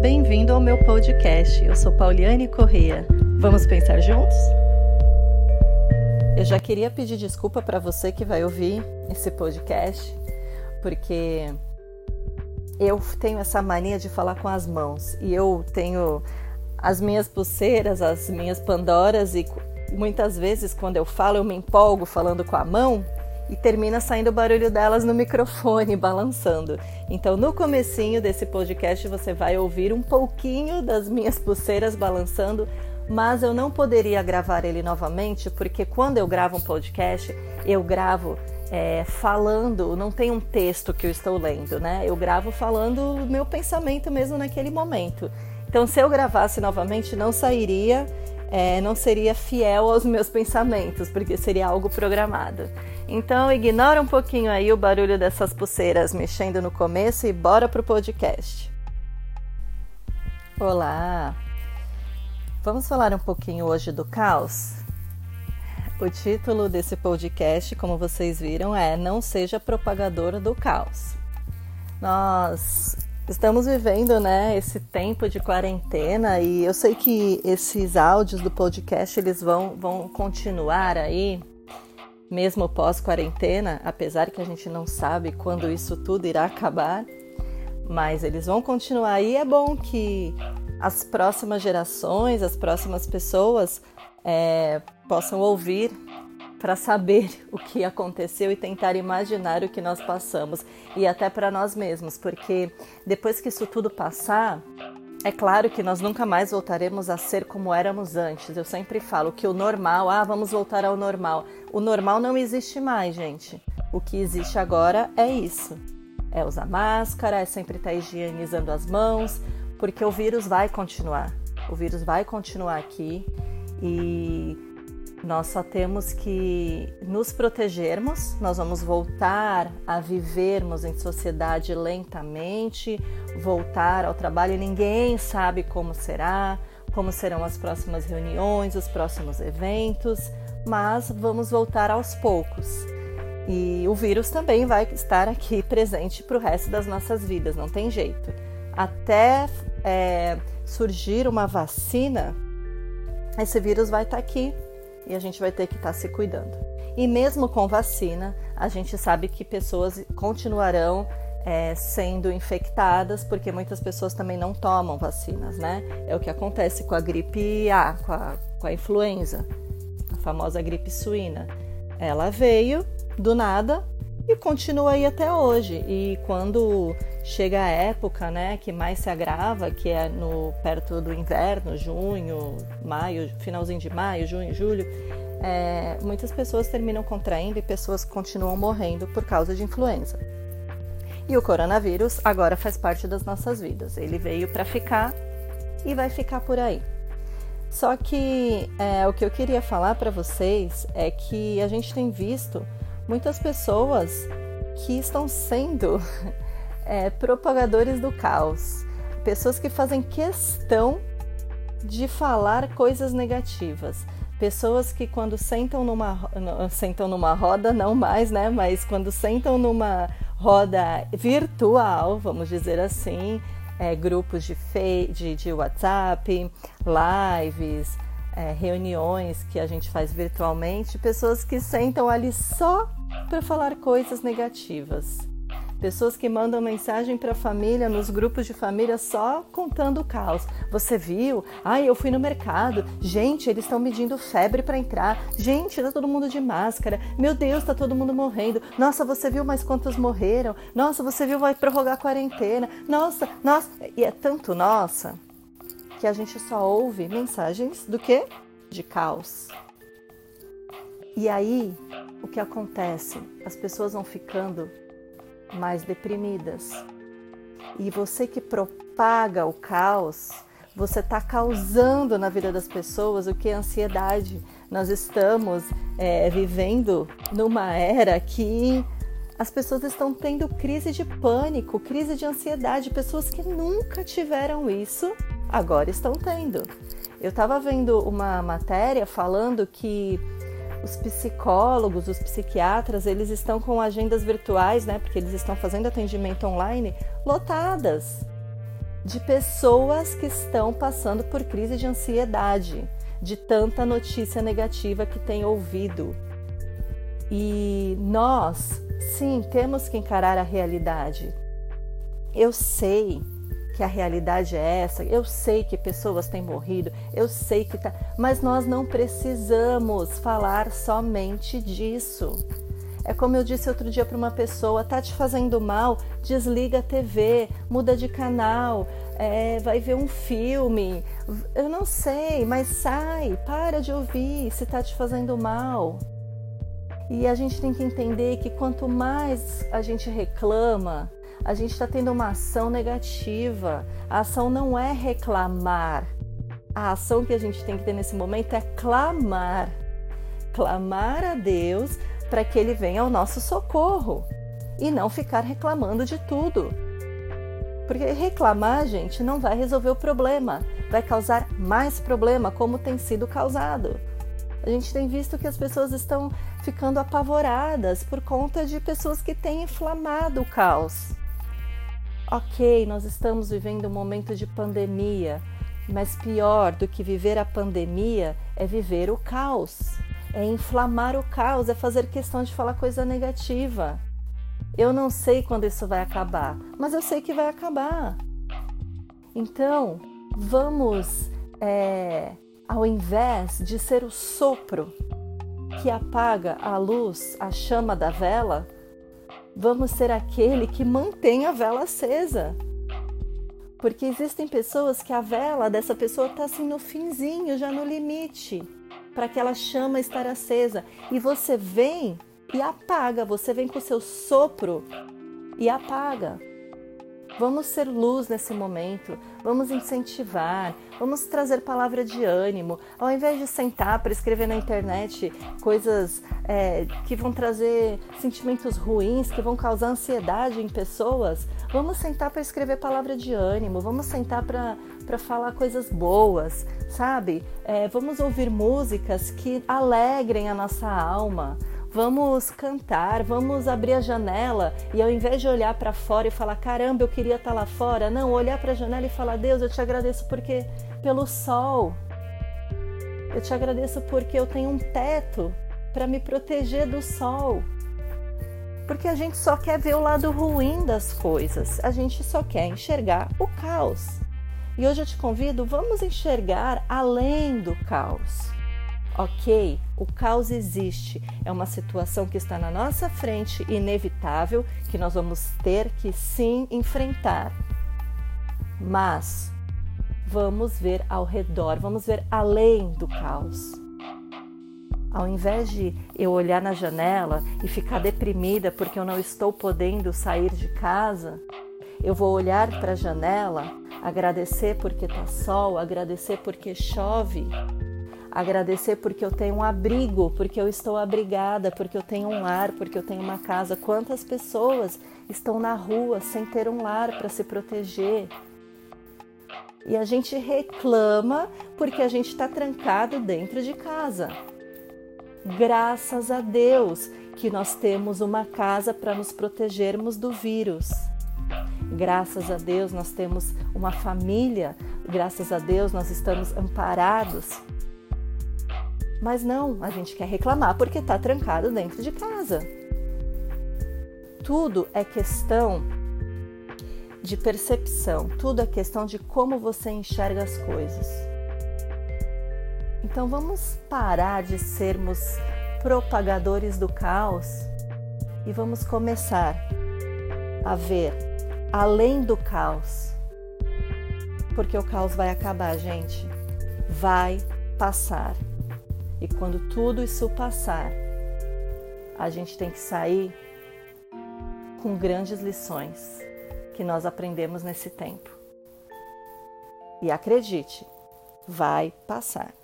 Bem-vindo ao meu podcast. Eu sou Pauliane Correia. Vamos pensar juntos? Eu já queria pedir desculpa para você que vai ouvir esse podcast, porque eu tenho essa mania de falar com as mãos e eu tenho as minhas pulseiras, as minhas pandoras e muitas vezes quando eu falo eu me empolgo falando com a mão e termina saindo o barulho delas no microfone balançando. Então, no comecinho desse podcast você vai ouvir um pouquinho das minhas pulseiras balançando, mas eu não poderia gravar ele novamente porque quando eu gravo um podcast, eu gravo é, falando, não tem um texto que eu estou lendo, né? Eu gravo falando o meu pensamento mesmo naquele momento. Então, se eu gravasse novamente, não sairia é, não seria fiel aos meus pensamentos, porque seria algo programado. Então, ignora um pouquinho aí o barulho dessas pulseiras mexendo no começo e bora pro podcast. Olá! Vamos falar um pouquinho hoje do caos? O título desse podcast, como vocês viram, é Não Seja Propagador do Caos. Nós Estamos vivendo, né, esse tempo de quarentena e eu sei que esses áudios do podcast eles vão, vão continuar aí, mesmo pós-quarentena, apesar que a gente não sabe quando isso tudo irá acabar, mas eles vão continuar aí. É bom que as próximas gerações, as próximas pessoas é, possam ouvir para saber o que aconteceu e tentar imaginar o que nós passamos e até para nós mesmos, porque depois que isso tudo passar, é claro que nós nunca mais voltaremos a ser como éramos antes. Eu sempre falo que o normal, ah, vamos voltar ao normal. O normal não existe mais, gente. O que existe agora é isso. É usar máscara, é sempre estar higienizando as mãos, porque o vírus vai continuar. O vírus vai continuar aqui e nós só temos que nos protegermos, nós vamos voltar a vivermos em sociedade lentamente, voltar ao trabalho. Ninguém sabe como será, como serão as próximas reuniões, os próximos eventos, mas vamos voltar aos poucos. E o vírus também vai estar aqui presente para o resto das nossas vidas, não tem jeito. Até é, surgir uma vacina, esse vírus vai estar aqui e a gente vai ter que estar tá se cuidando. E mesmo com vacina, a gente sabe que pessoas continuarão é, sendo infectadas, porque muitas pessoas também não tomam vacinas, né? É o que acontece com a gripe A, com a, com a influenza, a famosa gripe suína. Ela veio do nada e continua aí até hoje. E quando chega a época, né, que mais se agrava, que é no perto do inverno, junho, maio, finalzinho de maio, junho, julho, é, muitas pessoas terminam contraindo e pessoas continuam morrendo por causa de influenza. E o coronavírus agora faz parte das nossas vidas. Ele veio para ficar e vai ficar por aí. Só que é, o que eu queria falar para vocês é que a gente tem visto muitas pessoas que estão sendo é, propagadores do caos, pessoas que fazem questão de falar coisas negativas, pessoas que quando sentam numa sentam numa roda não mais, né? Mas quando sentam numa roda virtual, vamos dizer assim, é, grupos de, de, de WhatsApp, lives, é, reuniões que a gente faz virtualmente, pessoas que sentam ali só para falar coisas negativas. Pessoas que mandam mensagem para a família, nos grupos de família, só contando o caos. Você viu? Ai, eu fui no mercado. Gente, eles estão medindo febre para entrar. Gente, tá todo mundo de máscara. Meu Deus, tá todo mundo morrendo. Nossa, você viu mais quantos morreram? Nossa, você viu vai prorrogar a quarentena? Nossa, nossa. E é tanto nossa que a gente só ouve mensagens do que? De caos. E aí, o que acontece? As pessoas vão ficando mais deprimidas. E você que propaga o caos, você está causando na vida das pessoas o que é ansiedade. Nós estamos é, vivendo numa era que as pessoas estão tendo crise de pânico, crise de ansiedade. Pessoas que nunca tiveram isso agora estão tendo. Eu estava vendo uma matéria falando que os psicólogos, os psiquiatras, eles estão com agendas virtuais, né? Porque eles estão fazendo atendimento online lotadas. de pessoas que estão passando por crise de ansiedade, de tanta notícia negativa que tem ouvido. E nós, sim, temos que encarar a realidade. Eu sei que a realidade é essa, eu sei que pessoas têm morrido, eu sei que tá, mas nós não precisamos falar somente disso. É como eu disse outro dia para uma pessoa: tá te fazendo mal? Desliga a TV, muda de canal, é, vai ver um filme. Eu não sei, mas sai, para de ouvir se tá te fazendo mal. E a gente tem que entender que quanto mais a gente reclama, a gente está tendo uma ação negativa. A ação não é reclamar. A ação que a gente tem que ter nesse momento é clamar. Clamar a Deus para que ele venha ao nosso socorro e não ficar reclamando de tudo. Porque reclamar, gente, não vai resolver o problema, vai causar mais problema, como tem sido causado. A gente tem visto que as pessoas estão ficando apavoradas por conta de pessoas que têm inflamado o caos. Ok, nós estamos vivendo um momento de pandemia, mas pior do que viver a pandemia é viver o caos é inflamar o caos, é fazer questão de falar coisa negativa. Eu não sei quando isso vai acabar, mas eu sei que vai acabar. Então, vamos, é, ao invés de ser o sopro que apaga a luz, a chama da vela, vamos ser aquele que mantém a vela acesa. Porque existem pessoas que a vela dessa pessoa está assim no finzinho, já no limite para aquela chama estar acesa. E você vem e apaga, você vem com o seu sopro e apaga. Vamos ser luz nesse momento, vamos incentivar, vamos trazer palavra de ânimo, ao invés de sentar para escrever na internet coisas é, que vão trazer sentimentos ruins, que vão causar ansiedade em pessoas, vamos sentar para escrever palavra de ânimo, vamos sentar para falar coisas boas, sabe? É, vamos ouvir músicas que alegrem a nossa alma, Vamos cantar, vamos abrir a janela e ao invés de olhar para fora e falar caramba, eu queria estar tá lá fora, não, olhar para a janela e falar Deus, eu te agradeço porque pelo sol. Eu te agradeço porque eu tenho um teto para me proteger do sol. Porque a gente só quer ver o lado ruim das coisas, a gente só quer enxergar o caos. E hoje eu te convido, vamos enxergar além do caos. Ok, o caos existe, é uma situação que está na nossa frente, inevitável, que nós vamos ter que sim enfrentar. Mas vamos ver ao redor, vamos ver além do caos. Ao invés de eu olhar na janela e ficar deprimida porque eu não estou podendo sair de casa, eu vou olhar para a janela, agradecer porque está sol, agradecer porque chove agradecer porque eu tenho um abrigo, porque eu estou abrigada, porque eu tenho um lar, porque eu tenho uma casa. Quantas pessoas estão na rua sem ter um lar para se proteger? E a gente reclama porque a gente está trancado dentro de casa. Graças a Deus que nós temos uma casa para nos protegermos do vírus. Graças a Deus nós temos uma família, graças a Deus nós estamos amparados mas não, a gente quer reclamar porque está trancado dentro de casa. Tudo é questão de percepção, tudo é questão de como você enxerga as coisas. Então vamos parar de sermos propagadores do caos e vamos começar a ver além do caos. Porque o caos vai acabar, gente. Vai passar. E quando tudo isso passar, a gente tem que sair com grandes lições que nós aprendemos nesse tempo. E acredite, vai passar.